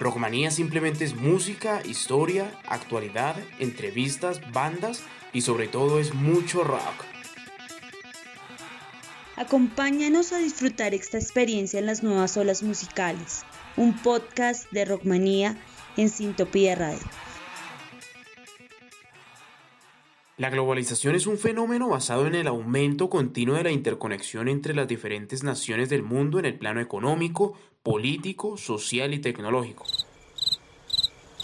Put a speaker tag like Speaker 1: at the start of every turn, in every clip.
Speaker 1: Rockmanía simplemente es música, historia, actualidad, entrevistas, bandas y sobre todo es mucho rock.
Speaker 2: Acompáñanos a disfrutar esta experiencia en las nuevas olas musicales, un podcast de Rockmanía en Sintopía Radio.
Speaker 1: La globalización es un fenómeno basado en el aumento continuo de la interconexión entre las diferentes naciones del mundo en el plano económico, político, social y tecnológico.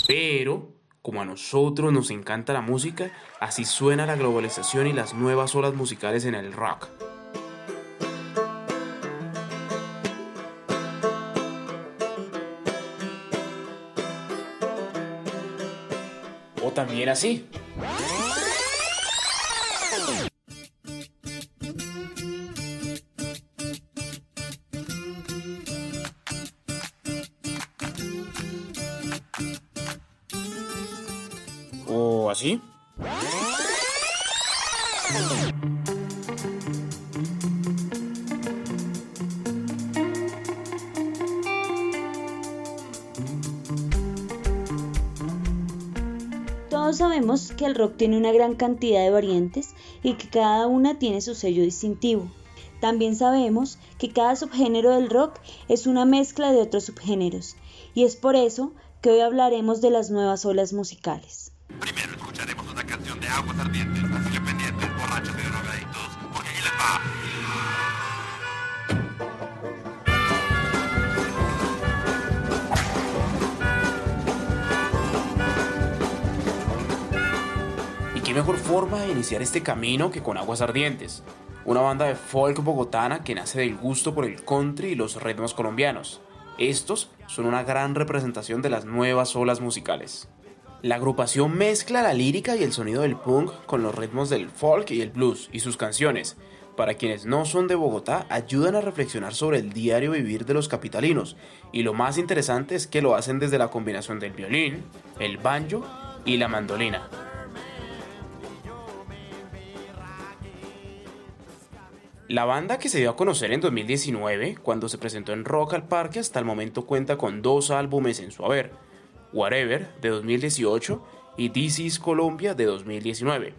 Speaker 1: Pero, como a nosotros nos encanta la música, así suena la globalización y las nuevas olas musicales en el rock. O también así.
Speaker 2: Todos sabemos que el rock tiene una gran cantidad de variantes y que cada una tiene su sello distintivo. También sabemos que cada subgénero del rock es una mezcla de otros subgéneros, y es por eso que hoy hablaremos de las nuevas olas musicales.
Speaker 3: Primero escucharemos una canción de aguas ardientes, así que pendientes, borrachos y drogadictos, porque aquí les va.
Speaker 1: ¿Y qué mejor forma de iniciar este camino que con Aguas Ardientes? Una banda de folk bogotana que nace del gusto por el country y los ritmos colombianos. Estos son una gran representación de las nuevas olas musicales. La agrupación mezcla la lírica y el sonido del punk con los ritmos del folk y el blues y sus canciones. Para quienes no son de Bogotá, ayudan a reflexionar sobre el diario vivir de los capitalinos. Y lo más interesante es que lo hacen desde la combinación del violín, el banjo y la mandolina. La banda que se dio a conocer en 2019, cuando se presentó en Rock al Parque, hasta el momento cuenta con dos álbumes en su haber, Whatever de 2018 y This is Colombia de 2019.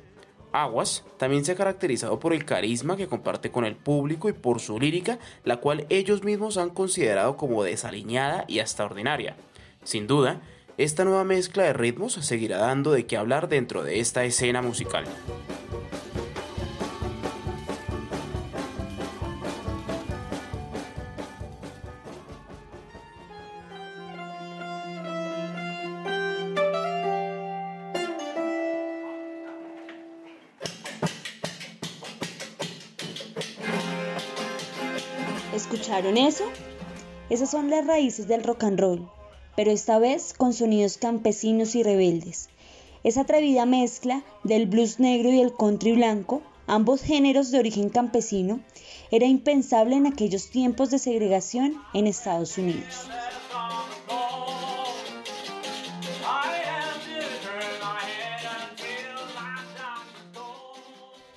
Speaker 1: Aguas también se ha caracterizado por el carisma que comparte con el público y por su lírica, la cual ellos mismos han considerado como desaliñada y hasta ordinaria. Sin duda, esta nueva mezcla de ritmos seguirá dando de qué hablar dentro de esta escena musical.
Speaker 2: ¿Escucharon eso? Esas son las raíces del rock and roll, pero esta vez con sonidos campesinos y rebeldes. Esa atrevida mezcla del blues negro y el country blanco, ambos géneros de origen campesino, era impensable en aquellos tiempos de segregación en Estados Unidos.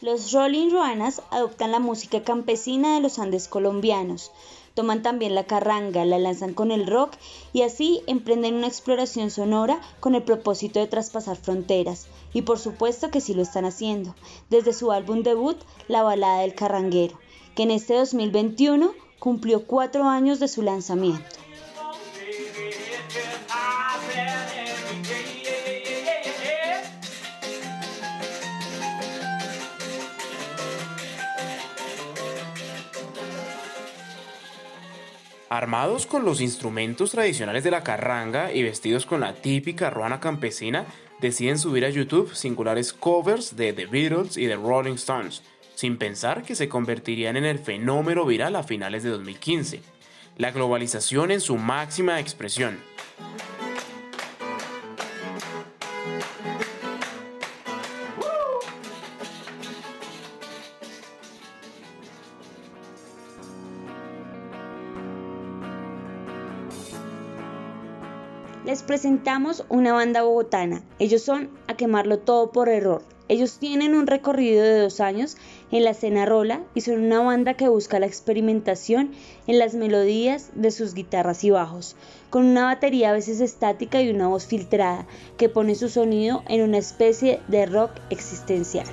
Speaker 2: Los Rolling Ruanas adoptan la música campesina de los Andes colombianos, toman también la carranga, la lanzan con el rock y así emprenden una exploración sonora con el propósito de traspasar fronteras. Y por supuesto que sí lo están haciendo, desde su álbum debut, La balada del carranguero, que en este 2021 cumplió cuatro años de su lanzamiento.
Speaker 1: Armados con los instrumentos tradicionales de la carranga y vestidos con la típica ruana campesina, deciden subir a YouTube singulares covers de The Beatles y The Rolling Stones, sin pensar que se convertirían en el fenómeno viral a finales de 2015. La globalización en su máxima expresión.
Speaker 2: Les presentamos una banda bogotana. Ellos son A Quemarlo Todo por Error. Ellos tienen un recorrido de dos años en la escena rola y son una banda que busca la experimentación en las melodías de sus guitarras y bajos, con una batería a veces estática y una voz filtrada que pone su sonido en una especie de rock existencial.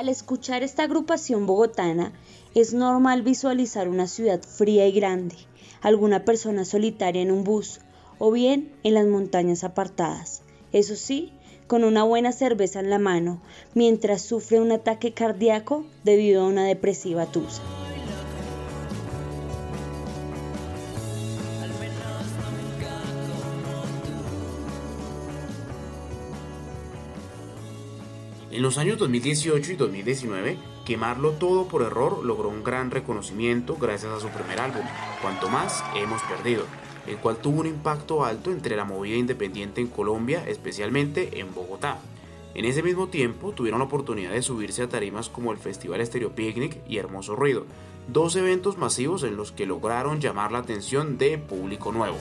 Speaker 2: Al escuchar esta agrupación bogotana, es normal visualizar una ciudad fría y grande, alguna persona solitaria en un bus o bien en las montañas apartadas. Eso sí, con una buena cerveza en la mano, mientras sufre un ataque cardíaco debido a una depresiva tusa.
Speaker 1: En los años 2018 y 2019, Quemarlo Todo por Error logró un gran reconocimiento gracias a su primer álbum, Cuanto Más Hemos Perdido, el cual tuvo un impacto alto entre la movida independiente en Colombia, especialmente en Bogotá. En ese mismo tiempo tuvieron la oportunidad de subirse a tarimas como el Festival Estéreo Picnic y Hermoso Ruido, dos eventos masivos en los que lograron llamar la atención de público nuevo.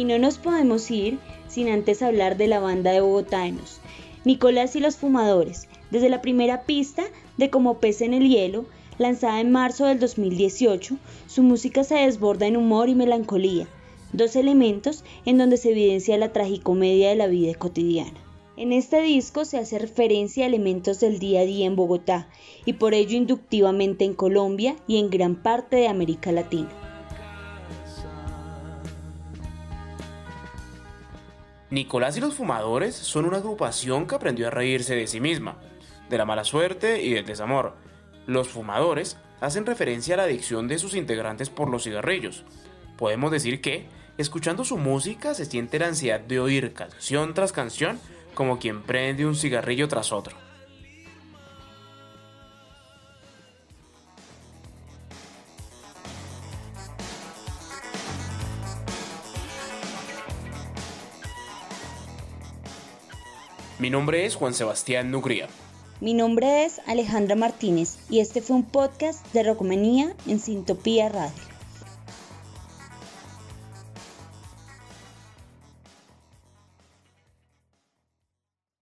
Speaker 2: Y no nos podemos ir sin antes hablar de la banda de bogotanos, Nicolás y los Fumadores, desde la primera pista de Como pez en el hielo, lanzada en marzo del 2018, su música se desborda en humor y melancolía, dos elementos en donde se evidencia la tragicomedia de la vida cotidiana. En este disco se hace referencia a elementos del día a día en Bogotá y por ello inductivamente en Colombia y en gran parte de América Latina.
Speaker 1: Nicolás y los Fumadores son una agrupación que aprendió a reírse de sí misma, de la mala suerte y del desamor. Los Fumadores hacen referencia a la adicción de sus integrantes por los cigarrillos. Podemos decir que, escuchando su música, se siente la ansiedad de oír canción tras canción como quien prende un cigarrillo tras otro. Mi nombre es Juan Sebastián Nugría.
Speaker 2: Mi nombre es Alejandra Martínez y este fue un podcast de Rocomanía en Sintopía Radio.